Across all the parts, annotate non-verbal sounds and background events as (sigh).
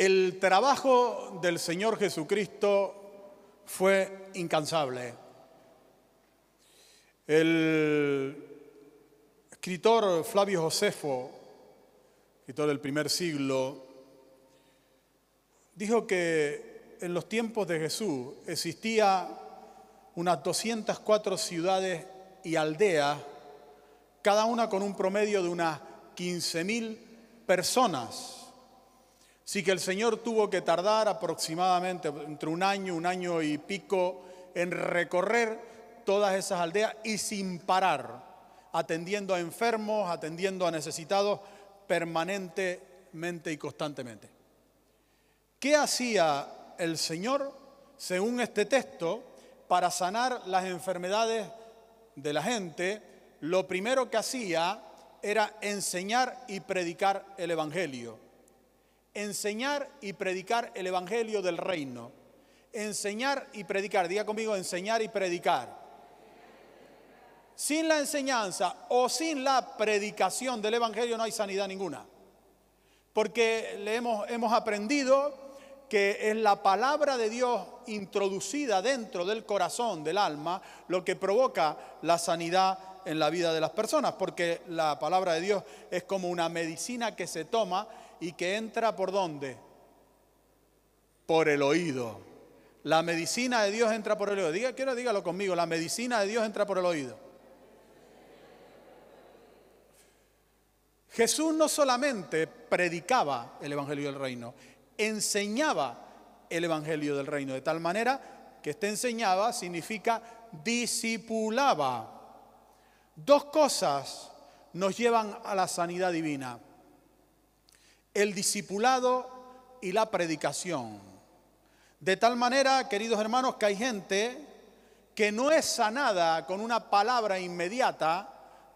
El trabajo del Señor Jesucristo fue incansable. El escritor Flavio Josefo, escritor del primer siglo, dijo que en los tiempos de Jesús existía unas 204 ciudades y aldeas, cada una con un promedio de unas 15.000 personas. Así que el Señor tuvo que tardar aproximadamente entre un año, un año y pico en recorrer todas esas aldeas y sin parar, atendiendo a enfermos, atendiendo a necesitados permanentemente y constantemente. ¿Qué hacía el Señor, según este texto, para sanar las enfermedades de la gente? Lo primero que hacía era enseñar y predicar el Evangelio. Enseñar y predicar el Evangelio del reino. Enseñar y predicar, diga conmigo, enseñar y predicar. Sin la enseñanza o sin la predicación del Evangelio no hay sanidad ninguna. Porque le hemos, hemos aprendido que es la palabra de Dios introducida dentro del corazón, del alma, lo que provoca la sanidad en la vida de las personas, porque la palabra de Dios es como una medicina que se toma y que entra por dónde? Por el oído. La medicina de Dios entra por el oído. Diga, quiero dígalo conmigo, la medicina de Dios entra por el oído. Jesús no solamente predicaba el Evangelio del Reino, enseñaba el Evangelio del Reino, de tal manera que este enseñaba significa discipulaba. Dos cosas nos llevan a la sanidad divina. El discipulado y la predicación. De tal manera, queridos hermanos, que hay gente que no es sanada con una palabra inmediata,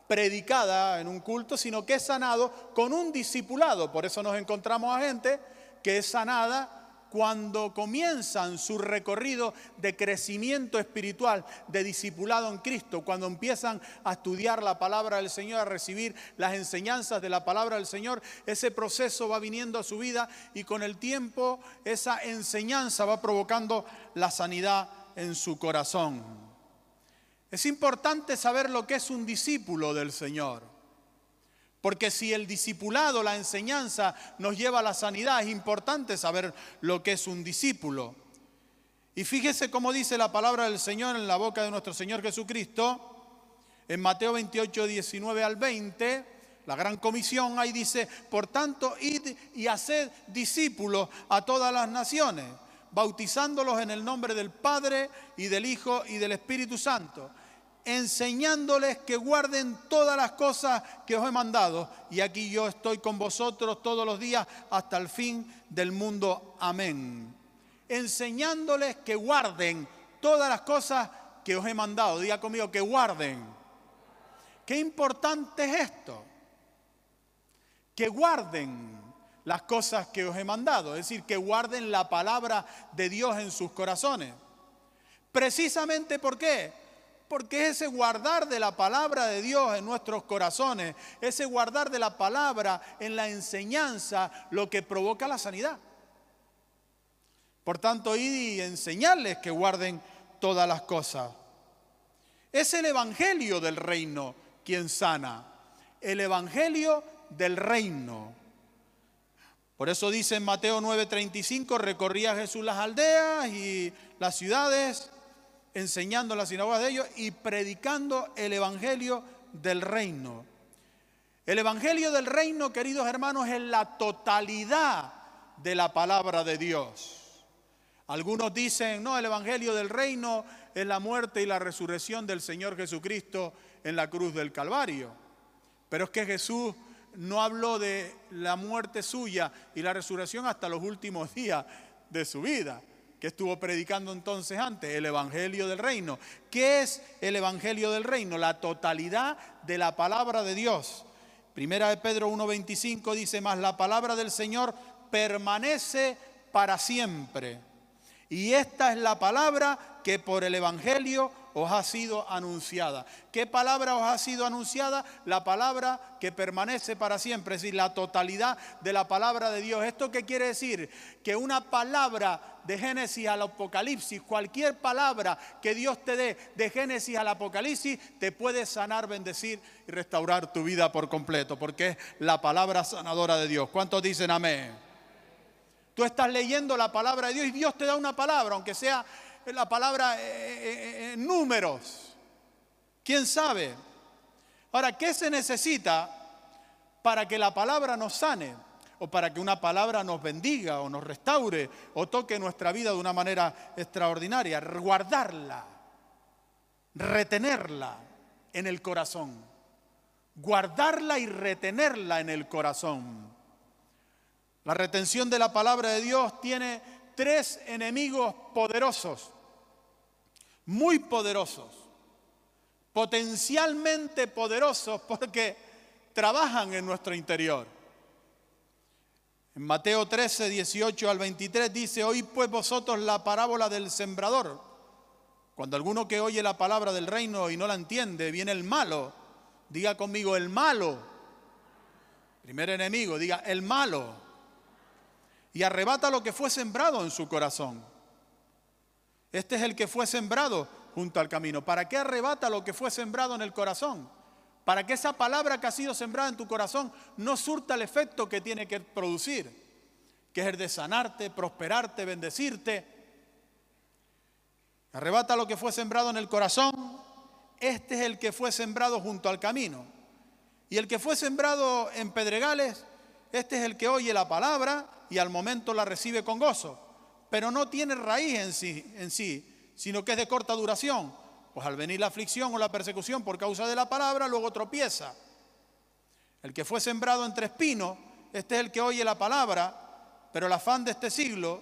predicada en un culto, sino que es sanado con un discipulado. Por eso nos encontramos a gente que es sanada cuando comienzan su recorrido de crecimiento espiritual, de discipulado en Cristo, cuando empiezan a estudiar la palabra del Señor, a recibir las enseñanzas de la palabra del Señor, ese proceso va viniendo a su vida y con el tiempo esa enseñanza va provocando la sanidad en su corazón. Es importante saber lo que es un discípulo del Señor. Porque si el discipulado, la enseñanza nos lleva a la sanidad, es importante saber lo que es un discípulo. Y fíjese cómo dice la palabra del Señor en la boca de nuestro Señor Jesucristo, en Mateo 28, 19 al 20, la gran comisión, ahí dice, por tanto, id y haced discípulos a todas las naciones, bautizándolos en el nombre del Padre y del Hijo y del Espíritu Santo enseñándoles que guarden todas las cosas que os he mandado. Y aquí yo estoy con vosotros todos los días hasta el fin del mundo. Amén. Enseñándoles que guarden todas las cosas que os he mandado. Diga conmigo que guarden. Qué importante es esto. Que guarden las cosas que os he mandado. Es decir, que guarden la palabra de Dios en sus corazones. Precisamente por qué? Porque ese guardar de la palabra de Dios en nuestros corazones, ese guardar de la palabra en la enseñanza, lo que provoca la sanidad. Por tanto, id y enseñarles que guarden todas las cosas. Es el Evangelio del reino quien sana. El Evangelio del reino. Por eso dice en Mateo 9:35, recorría Jesús las aldeas y las ciudades enseñando en las sinagogas de ellos y predicando el Evangelio del reino. El Evangelio del reino, queridos hermanos, es la totalidad de la palabra de Dios. Algunos dicen, no, el Evangelio del reino es la muerte y la resurrección del Señor Jesucristo en la cruz del Calvario. Pero es que Jesús no habló de la muerte suya y la resurrección hasta los últimos días de su vida estuvo predicando entonces antes, el Evangelio del Reino. ¿Qué es el Evangelio del Reino? La totalidad de la palabra de Dios. Primera de Pedro 1.25 dice, más la palabra del Señor permanece para siempre. Y esta es la palabra que por el Evangelio os ha sido anunciada. ¿Qué palabra os ha sido anunciada? La palabra que permanece para siempre, es decir, la totalidad de la palabra de Dios. ¿Esto qué quiere decir? Que una palabra de Génesis al Apocalipsis, cualquier palabra que Dios te dé de Génesis al Apocalipsis, te puede sanar, bendecir y restaurar tu vida por completo, porque es la palabra sanadora de Dios. ¿Cuántos dicen amén? Tú estás leyendo la palabra de Dios y Dios te da una palabra, aunque sea la palabra en eh, eh, eh, números. ¿Quién sabe? Ahora, ¿qué se necesita para que la palabra nos sane? O para que una palabra nos bendiga o nos restaure o toque nuestra vida de una manera extraordinaria. Guardarla, retenerla en el corazón. Guardarla y retenerla en el corazón. La retención de la palabra de Dios tiene tres enemigos poderosos muy poderosos, potencialmente poderosos porque trabajan en nuestro interior. En Mateo 13, 18 al 23 dice, oíd pues vosotros la parábola del sembrador. Cuando alguno que oye la palabra del reino y no la entiende, viene el malo. Diga conmigo, el malo. Primer enemigo, diga, el malo. Y arrebata lo que fue sembrado en su corazón. Este es el que fue sembrado junto al camino. ¿Para qué arrebata lo que fue sembrado en el corazón? Para que esa palabra que ha sido sembrada en tu corazón no surta el efecto que tiene que producir, que es el de sanarte, prosperarte, bendecirte. Arrebata lo que fue sembrado en el corazón. Este es el que fue sembrado junto al camino. Y el que fue sembrado en pedregales, este es el que oye la palabra y al momento la recibe con gozo pero no tiene raíz en sí, en sí, sino que es de corta duración. Pues al venir la aflicción o la persecución por causa de la palabra, luego tropieza. El que fue sembrado entre espinos, este es el que oye la palabra, pero el afán de este siglo,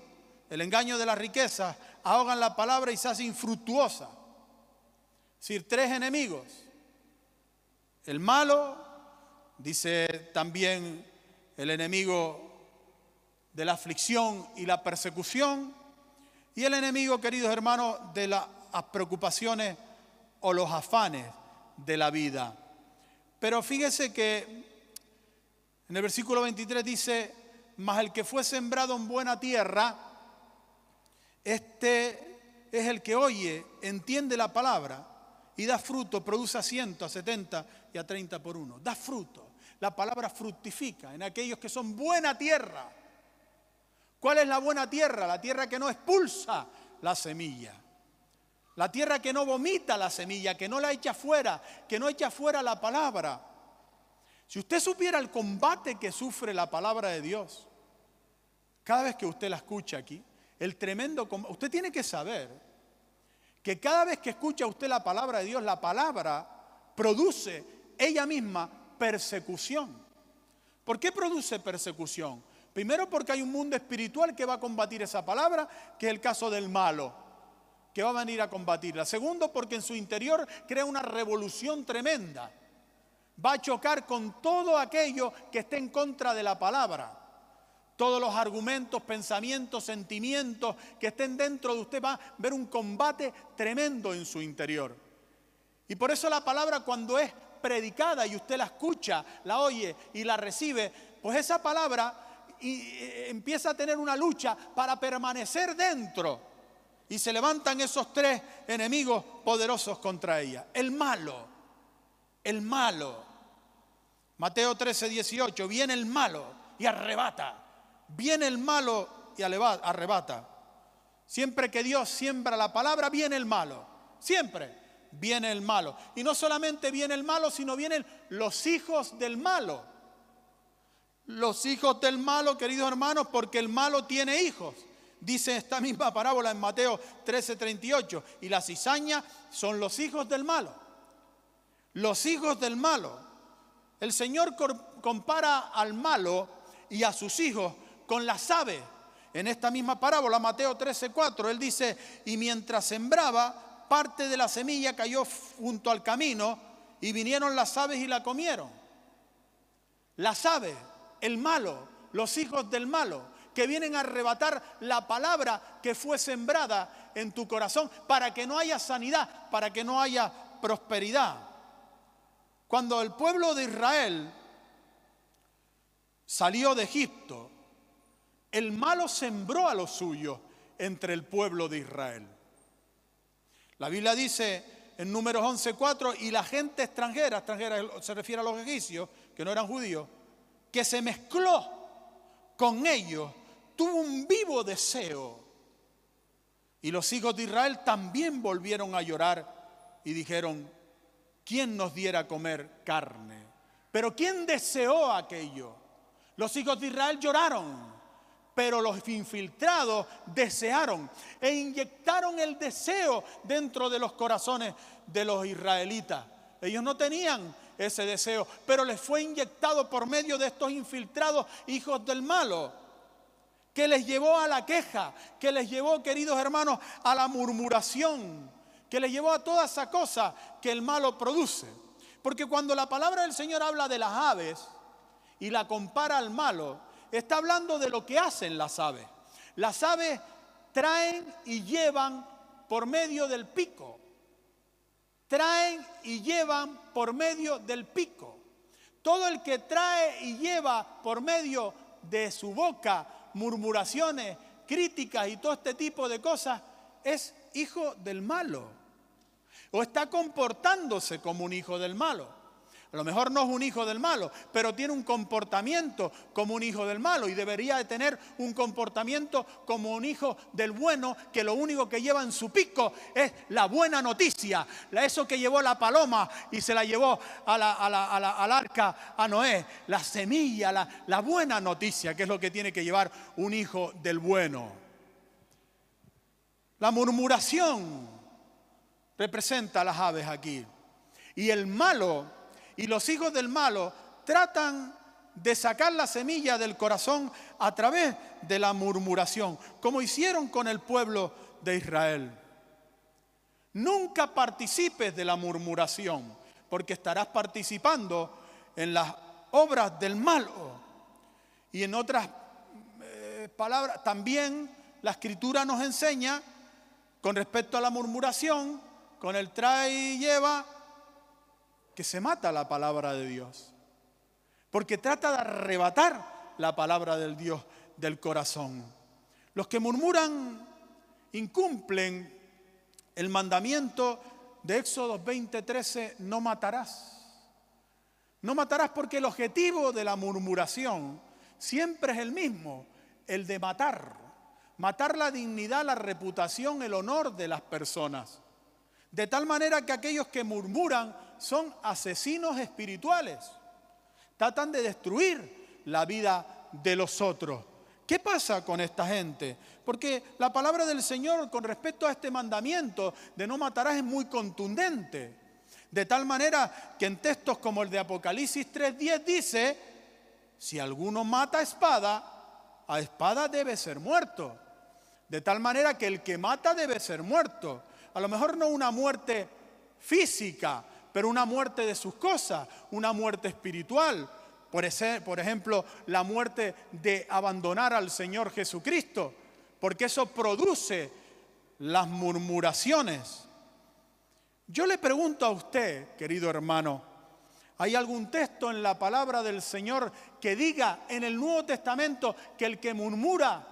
el engaño de las riquezas, ahogan la palabra y se hace infructuosa. Es decir, tres enemigos. El malo, dice también el enemigo de la aflicción y la persecución, y el enemigo, queridos hermanos, de las preocupaciones o los afanes de la vida. Pero fíjese que en el versículo 23 dice, mas el que fue sembrado en buena tierra, este es el que oye, entiende la palabra y da fruto, produce a ciento, a setenta y a treinta por uno. Da fruto. La palabra fructifica en aquellos que son buena tierra ¿Cuál es la buena tierra? La tierra que no expulsa la semilla. La tierra que no vomita la semilla, que no la echa fuera, que no echa fuera la palabra. Si usted supiera el combate que sufre la palabra de Dios, cada vez que usted la escucha aquí, el tremendo combate, usted tiene que saber que cada vez que escucha usted la palabra de Dios, la palabra produce ella misma persecución. ¿Por qué produce persecución? Primero porque hay un mundo espiritual que va a combatir esa palabra, que es el caso del malo, que va a venir a combatirla. Segundo porque en su interior crea una revolución tremenda. Va a chocar con todo aquello que esté en contra de la palabra. Todos los argumentos, pensamientos, sentimientos que estén dentro de usted va a ver un combate tremendo en su interior. Y por eso la palabra cuando es predicada y usted la escucha, la oye y la recibe, pues esa palabra y eh, empieza a tener una lucha para permanecer dentro. Y se levantan esos tres enemigos poderosos contra ella. El malo, el malo. Mateo 13, 18, viene el malo y arrebata. Viene el malo y arrebata. Siempre que Dios siembra la palabra, viene el malo. Siempre viene el malo. Y no solamente viene el malo, sino vienen los hijos del malo los hijos del malo, queridos hermanos, porque el malo tiene hijos. Dice esta misma parábola en Mateo 13:38. Y la cizaña son los hijos del malo. Los hijos del malo. El Señor compara al malo y a sus hijos con las aves. En esta misma parábola, Mateo 13:4, Él dice, y mientras sembraba, parte de la semilla cayó junto al camino y vinieron las aves y la comieron. Las aves el malo, los hijos del malo, que vienen a arrebatar la palabra que fue sembrada en tu corazón para que no haya sanidad, para que no haya prosperidad. Cuando el pueblo de Israel salió de Egipto, el malo sembró a los suyos entre el pueblo de Israel. La Biblia dice en números 11.4, y la gente extranjera, extranjera se refiere a los egipcios, que no eran judíos, que se mezcló con ellos, tuvo un vivo deseo. Y los hijos de Israel también volvieron a llorar y dijeron, ¿quién nos diera a comer carne? Pero ¿quién deseó aquello? Los hijos de Israel lloraron, pero los infiltrados desearon e inyectaron el deseo dentro de los corazones de los israelitas. Ellos no tenían ese deseo, pero les fue inyectado por medio de estos infiltrados hijos del malo, que les llevó a la queja, que les llevó, queridos hermanos, a la murmuración, que les llevó a toda esa cosa que el malo produce. Porque cuando la palabra del Señor habla de las aves y la compara al malo, está hablando de lo que hacen las aves. Las aves traen y llevan por medio del pico traen y llevan por medio del pico. Todo el que trae y lleva por medio de su boca murmuraciones, críticas y todo este tipo de cosas es hijo del malo. O está comportándose como un hijo del malo. A lo mejor no es un hijo del malo, pero tiene un comportamiento como un hijo del malo y debería de tener un comportamiento como un hijo del bueno que lo único que lleva en su pico es la buena noticia, eso que llevó la paloma y se la llevó a la, al arca a Noé, la semilla, la, buena noticia, que es lo que tiene que llevar un hijo del bueno. La murmuración representa a las aves aquí. Y el malo y los hijos del malo tratan de sacar la semilla del corazón a través de la murmuración, como hicieron con el pueblo de Israel. Nunca participes de la murmuración, porque estarás participando en las obras del malo. Y en otras eh, palabras, también la escritura nos enseña con respecto a la murmuración, con el trae y lleva, que se mata la palabra de Dios. Porque trata de arrebatar la palabra del Dios del corazón. Los que murmuran incumplen el mandamiento de Éxodo 20:13, no matarás. No matarás porque el objetivo de la murmuración siempre es el mismo, el de matar. Matar la dignidad, la reputación, el honor de las personas. De tal manera que aquellos que murmuran son asesinos espirituales. Tratan de destruir la vida de los otros. ¿Qué pasa con esta gente? Porque la palabra del Señor con respecto a este mandamiento de no matarás es muy contundente. De tal manera que en textos como el de Apocalipsis 3.10 dice, si alguno mata a espada, a espada debe ser muerto. De tal manera que el que mata debe ser muerto. A lo mejor no una muerte física, pero una muerte de sus cosas, una muerte espiritual. Por, por ejemplo, la muerte de abandonar al Señor Jesucristo, porque eso produce las murmuraciones. Yo le pregunto a usted, querido hermano, ¿hay algún texto en la palabra del Señor que diga en el Nuevo Testamento que el que murmura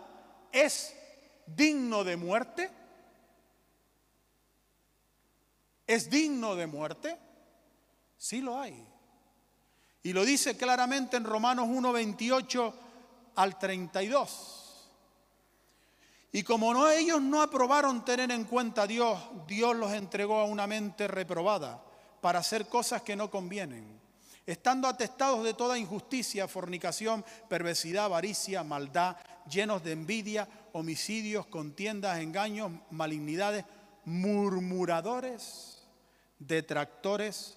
es digno de muerte? ¿Es digno de muerte? Sí lo hay. Y lo dice claramente en Romanos 1, 28 al 32. Y como no, ellos no aprobaron tener en cuenta a Dios, Dios los entregó a una mente reprobada para hacer cosas que no convienen, estando atestados de toda injusticia, fornicación, perversidad, avaricia, maldad, llenos de envidia, homicidios, contiendas, engaños, malignidades, murmuradores, detractores,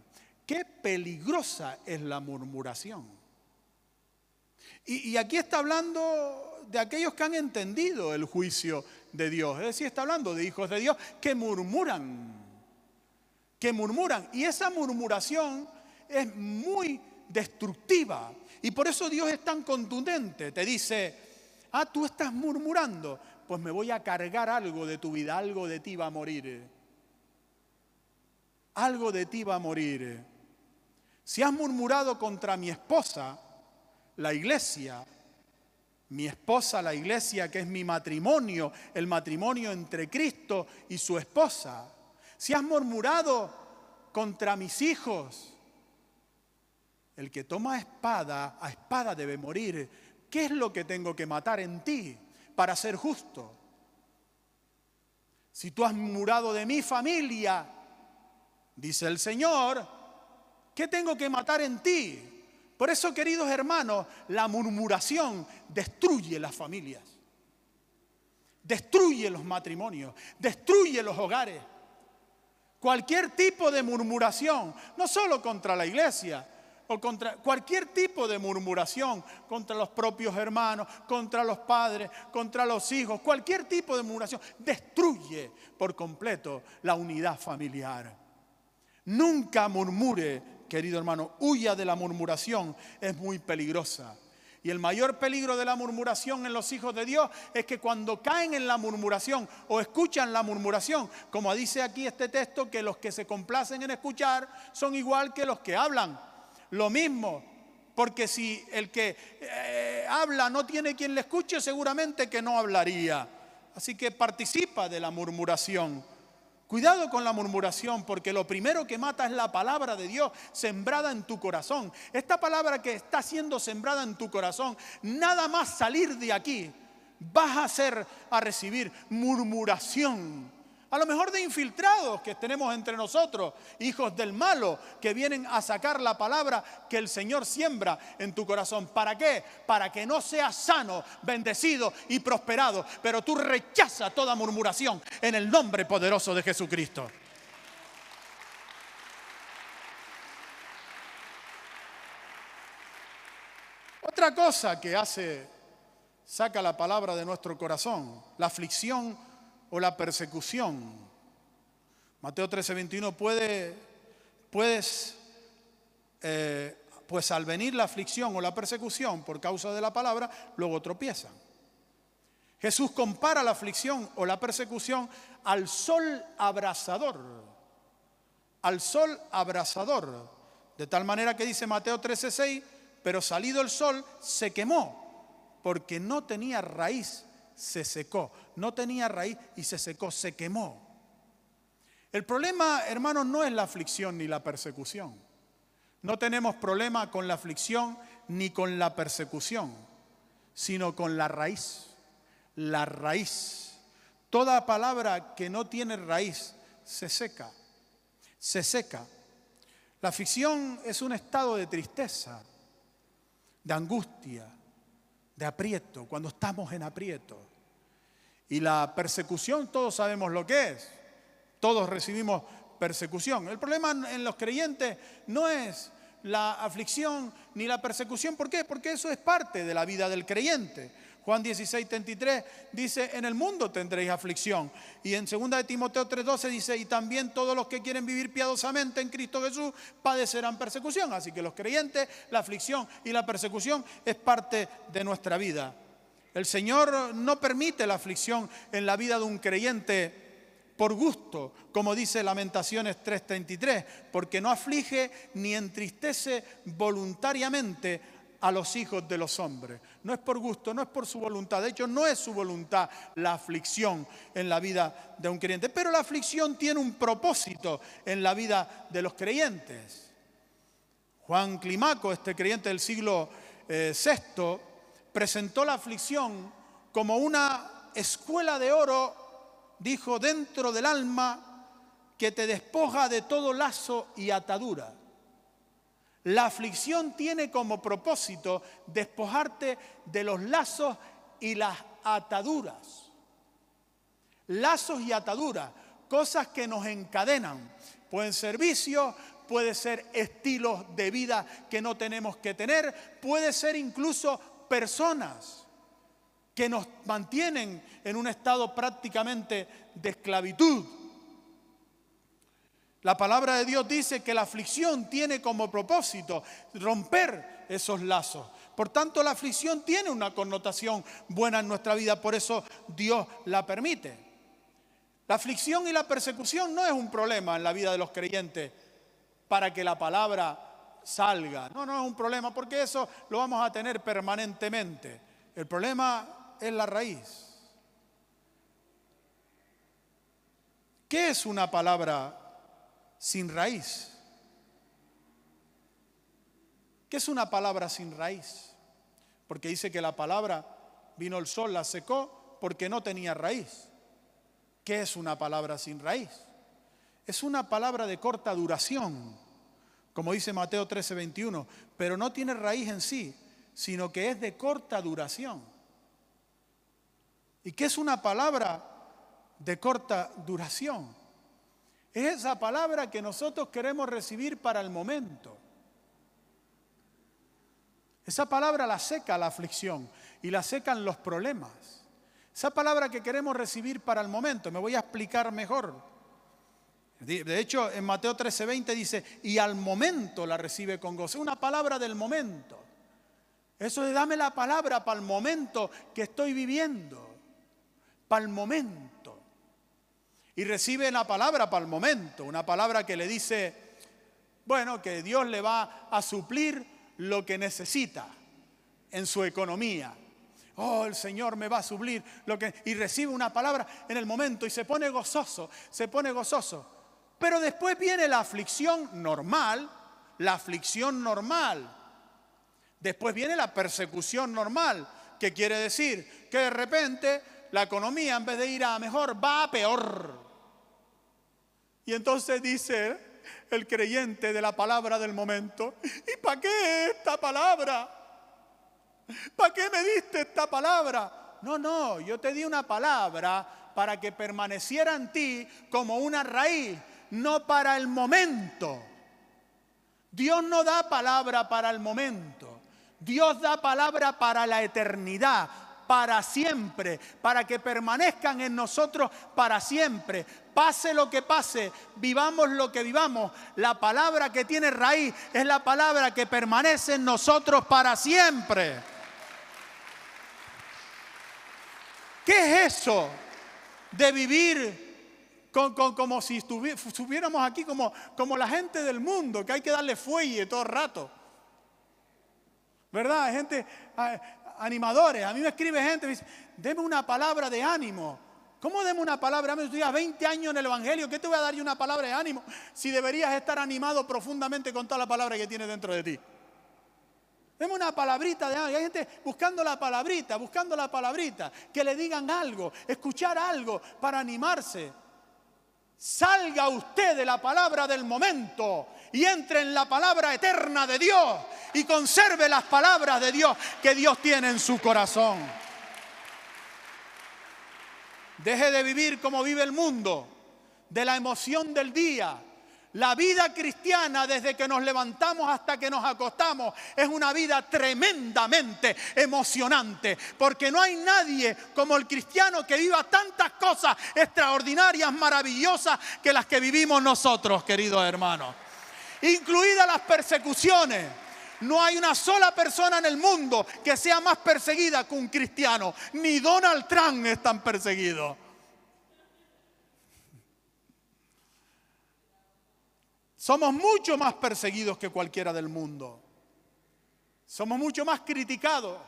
Qué peligrosa es la murmuración. Y, aquí está hablando de aquellos que han entendido el juicio de Dios. Es decir, está hablando de hijos de Dios que murmuran, que murmuran. Y esa murmuración es muy destructiva. Y por eso Dios es tan contundente. Te dice, ah, tú estás murmurando, pues me voy a cargar algo de tu vida, algo de ti va a morir. Algo de ti va a morir. Si has murmurado contra mi esposa, la iglesia, mi esposa, la iglesia, que es mi matrimonio, el matrimonio entre Cristo y su esposa. Si has murmurado contra mis hijos, el que toma espada, a espada debe morir. ¿Qué es lo que tengo que matar en ti para ser justo? Si tú has murmurado de mi familia, dice el Señor, ¿qué tengo que matar en ti? Por eso, queridos hermanos, la murmuración destruye las familias, destruye los matrimonios, destruye los hogares. Cualquier tipo de murmuración, no solo contra la iglesia, o contra cualquier tipo de murmuración, contra los propios hermanos, contra los padres, contra los hijos, cualquier tipo de murmuración, destruye por completo la unidad familiar. Nunca murmure, querido hermano, huya de la murmuración, es muy peligrosa. Y el mayor peligro de la murmuración en los hijos de Dios es que cuando caen en la murmuración o escuchan la murmuración, como dice aquí este texto, que los que se complacen en escuchar son igual que los que hablan lo mismo. Porque si el que eh, habla no tiene quien le escuche, seguramente que no hablaría. Así que participa de la murmuración. Cuidado con la murmuración, porque lo primero que mata es la palabra de Dios sembrada en tu corazón. Esta palabra que está siendo sembrada en tu corazón, nada más salir de aquí, vas a hacer, a recibir murmuración a lo mejor de infiltrados que tenemos entre nosotros, hijos del malo, que vienen a sacar la palabra que el Señor siembra en tu corazón. ¿Para qué? Para que no seas sano, bendecido y prosperado. Pero tú rechaza toda murmuración en el nombre poderoso de Jesucristo. Otra cosa que hace, saca la palabra de nuestro corazón, la aflicción o la persecución. Mateo 13, 21, puede, puedes, eh, pues al venir la aflicción o la persecución por causa de la palabra, luego tropiezan. Jesús compara la aflicción o la persecución al sol abrasador, al sol abrasador, de tal manera que dice Mateo 13:6, pero salido el sol se quemó porque no tenía raíz se secó. No tenía raíz y se secó, se quemó. El problema, hermanos, no es la aflicción ni la persecución. No tenemos problema con la aflicción ni con la persecución, sino con la raíz. La raíz. Toda palabra que no tiene raíz se seca. Se seca. La aflicción es un estado de tristeza, de angustia, de aprieto, cuando estamos en aprieto. Y la persecución, todos sabemos lo que es. Todos recibimos persecución. El problema en los creyentes no es la aflicción ni la persecución. ¿Por qué? Porque eso es parte de la vida del creyente. Juan 16, 33 dice, en el mundo tendréis aflicción. Y en 2 de Timoteo 3:12 dice, y también todos los que quieren vivir piadosamente en Cristo Jesús padecerán persecución. Así que los creyentes, la aflicción y la persecución es parte de nuestra vida. El Señor no permite la aflicción en la vida de un creyente por gusto, como dice Lamentaciones 3:33, porque no aflige ni entristece voluntariamente a los hijos de los hombres. No es por gusto, no es por su voluntad. De hecho, no es su voluntad la aflicción en la vida de un creyente. Pero la aflicción tiene un propósito en la vida de los creyentes. Juan Climaco, este creyente del siglo VI, eh, presentó la aflicción como una escuela de oro, dijo, dentro del alma que te despoja de todo lazo y atadura. La aflicción tiene como propósito despojarte de los lazos y las ataduras. Lazos y ataduras, cosas que nos encadenan. Pueden ser vicios, puede ser estilos de vida que no tenemos que tener, puede ser incluso personas que nos mantienen en un estado prácticamente de esclavitud. La palabra de Dios dice que la aflicción tiene como propósito romper esos lazos. Por tanto, la aflicción tiene una connotación buena en nuestra vida, por eso Dios la permite. La aflicción y la persecución no es un problema en la vida de los creyentes para que la palabra salga. No, no es un problema, porque eso lo vamos a tener permanentemente. El problema es la raíz. ¿Qué es una palabra sin raíz? ¿Qué es una palabra sin raíz? Porque dice que la palabra vino el sol, la secó porque no tenía raíz. ¿Qué es una palabra sin raíz? Es una palabra de corta duración, como dice Mateo 13:21, pero no tiene raíz en sí, sino que es de corta duración. ¿Y qué es una palabra de corta duración? Es esa palabra que nosotros queremos recibir para el momento. Esa palabra la seca la aflicción y la secan los problemas. Esa palabra que queremos recibir para el momento, me voy a explicar mejor. De hecho, en Mateo 13:20 dice, y al momento la recibe con gozo. Una palabra del momento. Eso de dame la palabra para el momento que estoy viviendo. Para el momento. Y recibe la palabra para el momento. Una palabra que le dice, bueno, que Dios le va a suplir lo que necesita en su economía. Oh, el Señor me va a suplir lo que y recibe una palabra en el momento y se pone gozoso, se pone gozoso. Pero después viene la aflicción normal, la aflicción normal. Después viene la persecución normal, que quiere decir que de repente la economía en vez de ir a mejor va a peor. Y entonces dice el creyente de la palabra del momento, ¿y para qué esta palabra? ¿Para qué me diste esta palabra? No, no, yo te di una palabra para que permaneciera en ti como una raíz, no para el momento. Dios no da palabra para el momento. Dios da palabra para la eternidad, para siempre, para que permanezcan en nosotros para siempre. Pase lo que pase, vivamos lo que vivamos, la palabra que tiene raíz es la palabra que permanece en nosotros para siempre. ¿Qué es eso de vivir como si estuviéramos aquí como, como la gente del mundo, que hay que darle fuelle todo el rato? ¿Verdad? Hay gente, animadores. A mí me escribe gente, me dice, deme una palabra de ánimo. ¿Cómo deme una palabra? Tú llevas 20 años en el Evangelio, ¿qué te voy a dar yo una palabra de ánimo si deberías estar animado profundamente con toda la palabra que tienes dentro de ti? Deme una palabrita de ánimo. Hay gente buscando la palabrita, buscando la palabrita, que le digan algo, escuchar algo para animarse. Salga usted de la palabra del momento y entre en la palabra eterna de Dios y conserve las palabras de Dios que Dios tiene en su corazón. Deje de vivir como vive el mundo, de la emoción del día, la vida cristiana desde que nos levantamos hasta que nos acostamos es una vida tremendamente emocionante, porque no hay nadie como el cristiano que viva tantas cosas extraordinarias, maravillosas que las que vivimos nosotros, queridos hermanos. Incluidas las persecuciones. No hay una sola persona en el mundo que sea más perseguida que un cristiano. Ni Donald Trump es tan perseguido. Somos mucho más perseguidos que cualquiera del mundo. Somos mucho más criticados.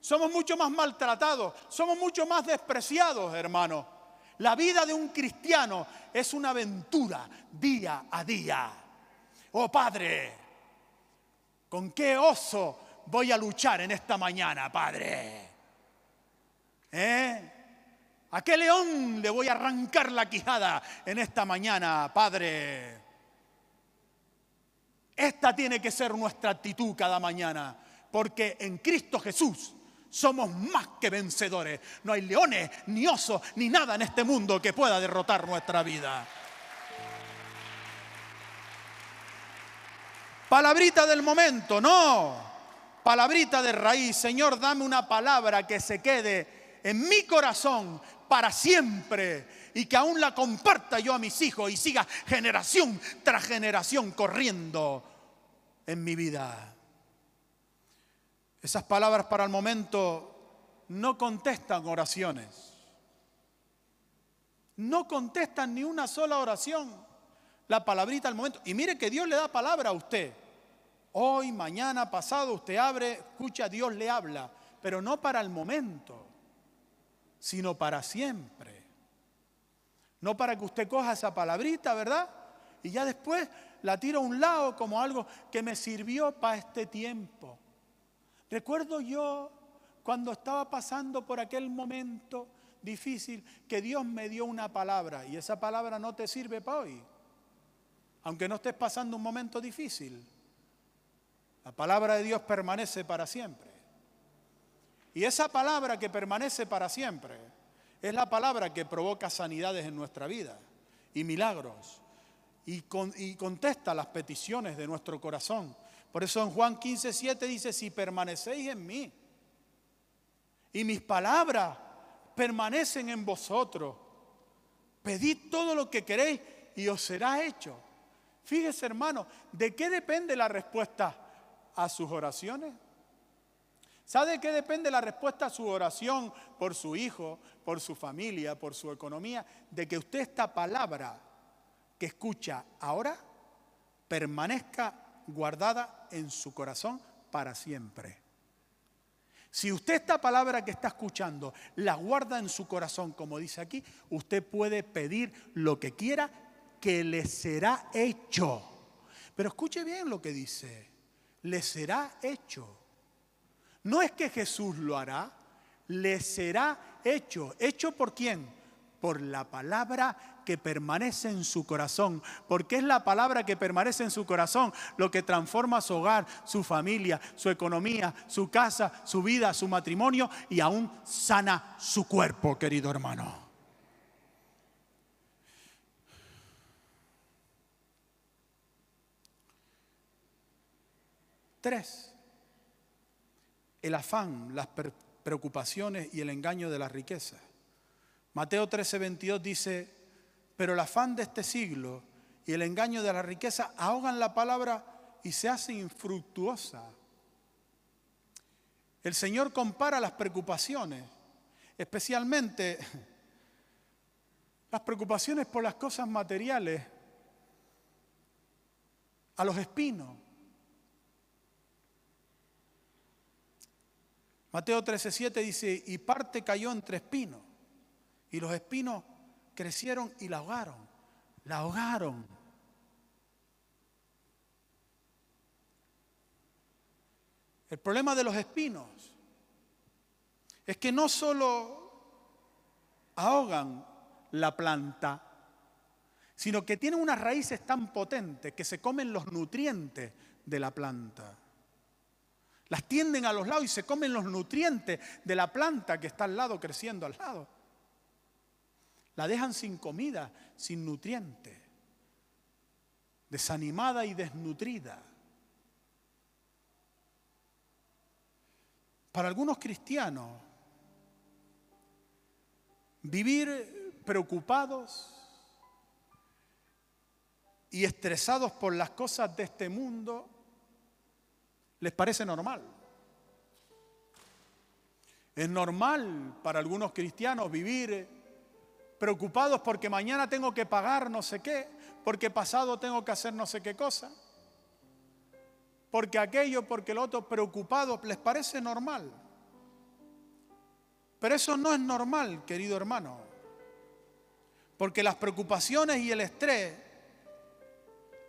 Somos mucho más maltratados. Somos mucho más despreciados, hermano. La vida de un cristiano es una aventura día a día. Oh Padre, ¿con qué oso voy a luchar en esta mañana, Padre? ¿Eh? ¿A qué león le voy a arrancar la quijada en esta mañana, Padre? Esta tiene que ser nuestra actitud cada mañana, porque en Cristo Jesús somos más que vencedores. No hay leones, ni osos, ni nada en este mundo que pueda derrotar nuestra vida. Palabrita del momento, no. Palabrita de raíz. Señor, dame una palabra que se quede en mi corazón para siempre y que aún la comparta yo a mis hijos y siga generación tras generación corriendo en mi vida. Esas palabras para el momento no contestan oraciones. No contestan ni una sola oración la palabrita al momento. Y mire que Dios le da palabra a usted. Hoy, mañana, pasado, usted abre, escucha, Dios le habla, pero no para el momento, sino para siempre. No para que usted coja esa palabrita, ¿verdad? Y ya después la tira a un lado como algo que me sirvió para este tiempo. Recuerdo yo cuando estaba pasando por aquel momento difícil que Dios me dio una palabra y esa palabra no te sirve para hoy aunque no estés pasando un momento difícil. La palabra de Dios permanece para siempre. Y esa palabra que permanece para siempre es la palabra que provoca sanidades en nuestra vida y milagros y, contesta las peticiones de nuestro corazón. Por eso en Juan 15, 7 dice, si permanecéis en mí y mis palabras permanecen en vosotros, pedid todo lo que queréis y os será hecho. Fíjese, hermano, ¿de qué depende la respuesta a sus oraciones? ¿Sabe de qué depende la respuesta a su oración por su hijo, por su familia, por su economía? De que usted esta palabra que escucha ahora permanezca guardada en su corazón para siempre. Si usted esta palabra que está escuchando la guarda en su corazón, como dice aquí, usted puede pedir lo que quiera que le será hecho. Pero escuche bien lo que dice, le será hecho. No es que Jesús lo hará, le será hecho. ¿Hecho por quién? Por la palabra que permanece en su corazón. Porque es la palabra que permanece en su corazón lo que transforma su hogar, su familia, su economía, su casa, su vida, su matrimonio y aún sana su cuerpo, querido hermano. Tres, el afán, las preocupaciones y el engaño de la riqueza. Mateo 13, 22 dice, pero el afán de este siglo y el engaño de la riqueza ahogan la palabra y se hace infructuosa. El Señor compara las preocupaciones, especialmente las preocupaciones por las cosas materiales, a los espinos. Mateo 13:7 dice, y parte cayó entre espinos, y los espinos crecieron y la ahogaron, la ahogaron. El problema de los espinos es que no solo ahogan la planta, sino que tienen unas raíces tan potentes que se comen los nutrientes de la planta. Las tienden a los lados y se comen los nutrientes de la planta que está al lado, creciendo al lado. La dejan sin comida, sin nutriente, desanimada y desnutrida. Para algunos cristianos, vivir preocupados y estresados por las cosas de este mundo les parece normal. Es normal para algunos cristianos vivir preocupados porque mañana tengo que pagar no sé qué, porque pasado tengo que hacer no sé qué cosa, porque aquello, porque el otro, preocupados, les parece normal. Pero eso no es normal, querido hermano, porque las preocupaciones y el estrés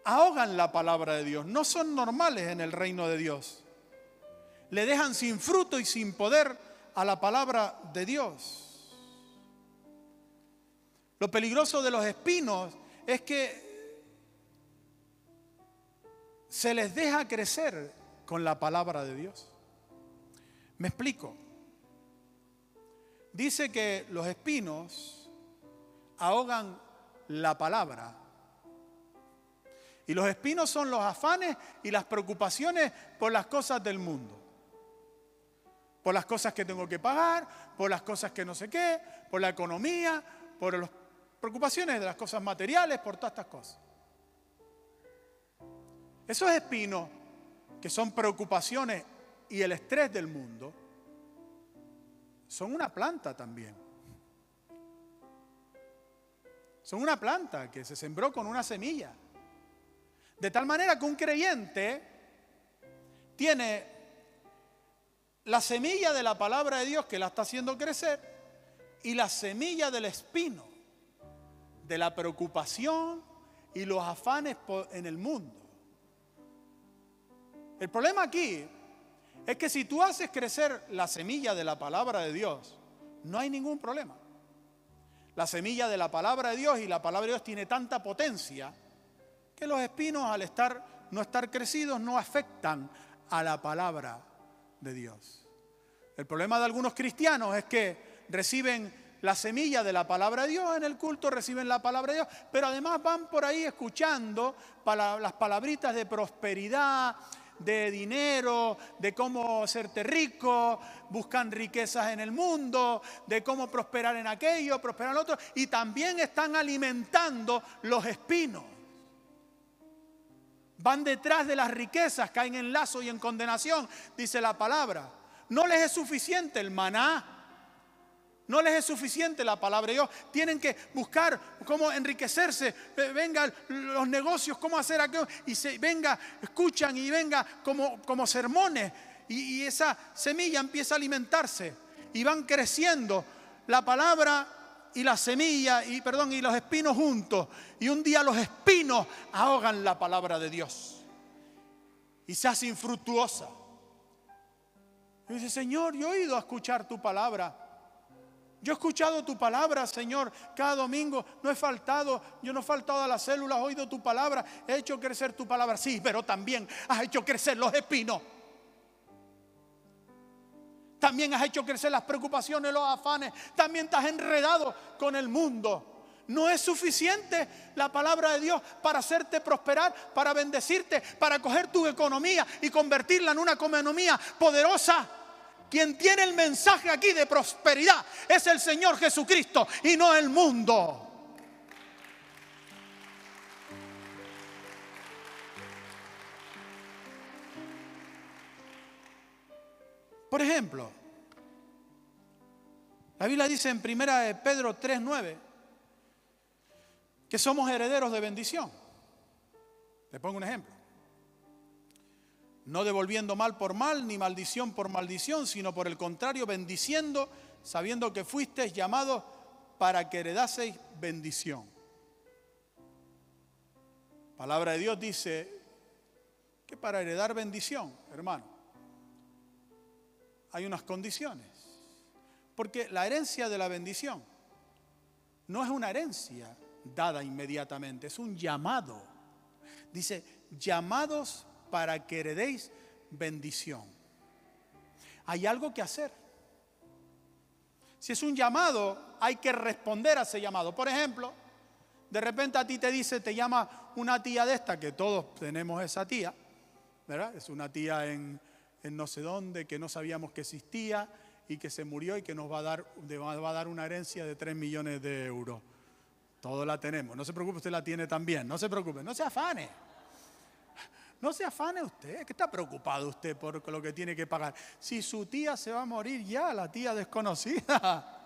ahogan la palabra de Dios, no son normales en el reino de Dios. Le dejan sin fruto y sin poder a la palabra de Dios. Lo peligroso de los espinos es que se les deja crecer con la palabra de Dios. Me explico. dice que los espinos ahogan la palabra. Y los espinos son los afanes y las preocupaciones por las cosas del mundo. Por las cosas que tengo que pagar, por las cosas que no sé qué, por la economía, por las preocupaciones de las cosas materiales, por todas estas cosas. Esos espinos, que son preocupaciones y el estrés del mundo, son una planta también. Son una planta que se sembró con una semilla. De tal manera que un creyente tiene la semilla de la palabra de Dios que la está haciendo crecer y la semilla del espino, de la preocupación y los afanes en el mundo. El problema aquí es que si tú haces crecer la semilla de la palabra de Dios, no hay ningún problema. La semilla de la palabra de Dios y la palabra de Dios tiene tanta potencia que los espinos al estar no estar crecidos no afectan a la palabra de Dios. El problema de algunos cristianos es que reciben la semilla de la palabra de Dios en el culto, reciben la palabra de Dios, pero además van por ahí escuchando las palabritas de prosperidad, de dinero, de cómo hacerte rico, buscan riquezas en el mundo, de cómo prosperar en aquello, prosperar en otro, y también están alimentando los espinos. Van detrás de las riquezas, caen en lazo y en condenación, dice la palabra. No les es suficiente el maná. No les es suficiente la palabra de Dios. Tienen que buscar cómo enriquecerse. Vengan los negocios, cómo hacer aquello. Y se, venga, escuchan y venga como, como sermones. Y, y esa semilla empieza a alimentarse. Y van creciendo. La palabra y la semilla y perdón y los espinos juntos y un día los espinos ahogan la palabra de Dios y se hace infructuosa. Y dice, Señor, yo he ido a escuchar tu palabra. Yo he escuchado tu palabra, Señor, cada domingo. No he faltado, yo no he faltado a las células, he oído tu palabra, he hecho crecer tu palabra. Sí, pero también has hecho crecer los espinos. También has hecho crecer las preocupaciones, los afanes. También has enredado con el mundo. No es suficiente la palabra de Dios para hacerte prosperar, para bendecirte, para coger tu economía y convertirla en una economía poderosa. Quien tiene el mensaje aquí de prosperidad es el Señor Jesucristo y no el mundo. Por ejemplo, la Biblia dice en primera de Pedro 3:9 que somos herederos de bendición. Le pongo un ejemplo. No devolviendo mal por mal, ni maldición por maldición, sino por el contrario, bendiciendo, sabiendo que fuisteis llamados para que heredaseis bendición. Palabra de Dios dice que para heredar bendición, hermano, hay unas condiciones. Porque la herencia de la bendición no es una herencia dada inmediatamente, es un llamado. Dice, llamados para que heredéis bendición. Hay algo que hacer. Si es un llamado, hay que responder a ese llamado. Por ejemplo, de repente a ti te dice, te llama una tía de esta, que todos tenemos esa tía, ¿verdad? Es una tía en, en no sé dónde, que no sabíamos que existía y que se murió y que nos va a dar, va a dar una herencia de 3 millones de euros. Todo la tenemos. No se preocupe, usted la tiene también. No se preocupe, no se afane. No se afane usted, que está preocupado usted por lo que tiene que pagar. Si su tía se va a morir ya, la tía desconocida. (laughs)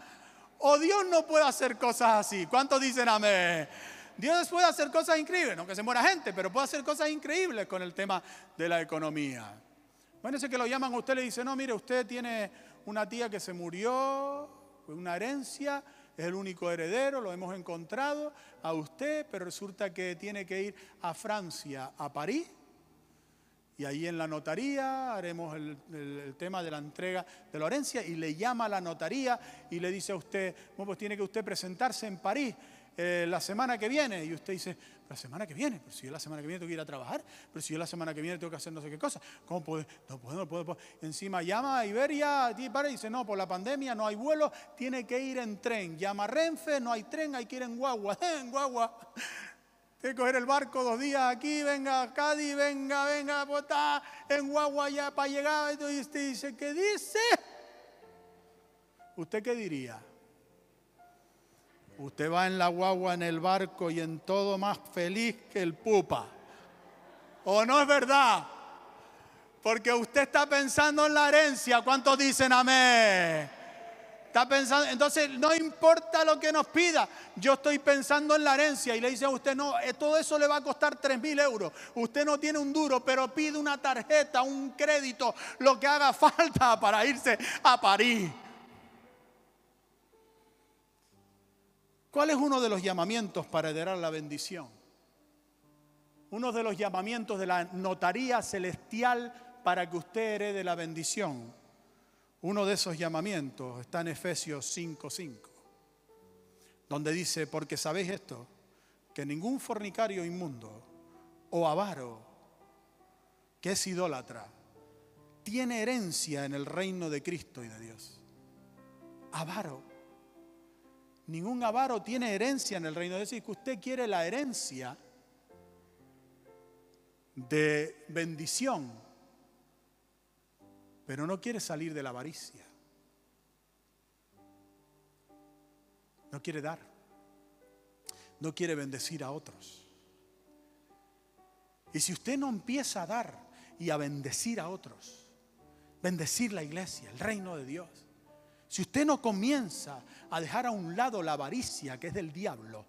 O Dios no puede hacer cosas así. ¿Cuántos dicen amén? Dios puede hacer cosas increíbles, no que se muera gente, pero puede hacer cosas increíbles con el tema de la economía. Ese que lo llaman a usted le dice, no, mire, usted tiene una tía que se murió, una herencia, es el único heredero, lo hemos encontrado a usted, pero resulta que tiene que ir a Francia, a París, y ahí en la notaría haremos el, tema de la entrega de la herencia y le llama a la notaría y le dice a usted, bueno, pues tiene que usted presentarse en París eh, la semana que viene. Y usted dice, la semana que viene, pero si yo la semana que viene tengo que ir a trabajar, pero si yo la semana que viene tengo que hacer no sé qué cosa. ¿Cómo puede? No puedo, no puedo. Encima llama a Iberia y dice, no, por la pandemia no hay vuelo, tiene que ir en tren. Llama a Renfe, no hay tren, hay que ir en guagua. (laughs) En guagua. Tiene que coger el barco dos días aquí, venga a Cádiz, venga, venga, pues en guagua ya para llegar. Y usted dice, ¿qué dice? ¿Usted qué diría? Usted va en la guagua, en el barco y en todo más feliz que el pupa. ¿O no es verdad? Porque usted está pensando en la herencia. ¿Cuántos dicen amén? Está pensando, entonces no importa lo que nos pida, yo estoy pensando en la herencia y le dice a usted, no, eh, todo eso le va a costar 3 mil euros. Usted no tiene un duro, pero pide una tarjeta, un crédito, lo que haga (laughs) falta para irse a París. ¿Cuál es uno de los llamamientos para heredar la bendición? Uno de los llamamientos de la notaría celestial para que usted herede la bendición. Uno de esos llamamientos está en Efesios 5:5, donde dice, porque sabéis esto, que ningún fornicario inmundo o avaro que es idólatra tiene herencia en el reino de Cristo y de Dios. Avaro Ningún avaro tiene herencia en el reino. Es decir, que usted quiere la herencia de bendición, pero no quiere salir de la avaricia. No quiere dar. No quiere bendecir a otros. Y si usted no empieza a dar y a bendecir a otros, bendecir la iglesia, el reino de Dios, si usted no comienza a dejar a un lado la avaricia que es del diablo,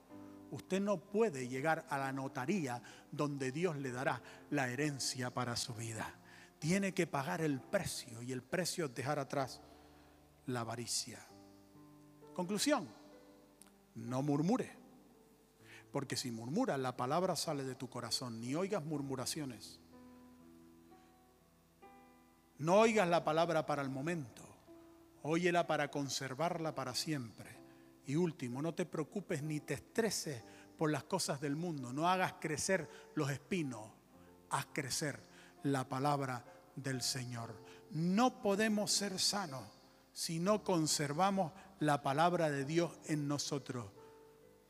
usted no puede llegar a la notaría donde Dios le dará la herencia para su vida. Tiene que pagar el precio y el precio es dejar atrás la avaricia. Conclusión, no murmure, porque si murmuras la palabra sale de tu corazón, ni oigas murmuraciones. No oigas la palabra para el momento óyela para conservarla para siempre. Y último, no te preocupes ni te estreses por las cosas del mundo, no hagas crecer los espinos, haz crecer la palabra del Señor. No podemos ser sanos si no conservamos la palabra de Dios en nosotros.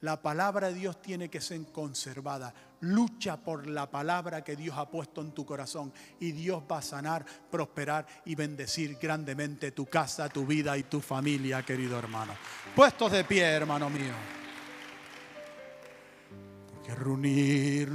La palabra de Dios tiene que ser conservada. Lucha por la palabra que Dios ha puesto en tu corazón y Dios va a sanar, prosperar y bendecir grandemente tu casa, tu vida y tu familia, querido hermano. Puestos de pie, hermano mío. Porque reunir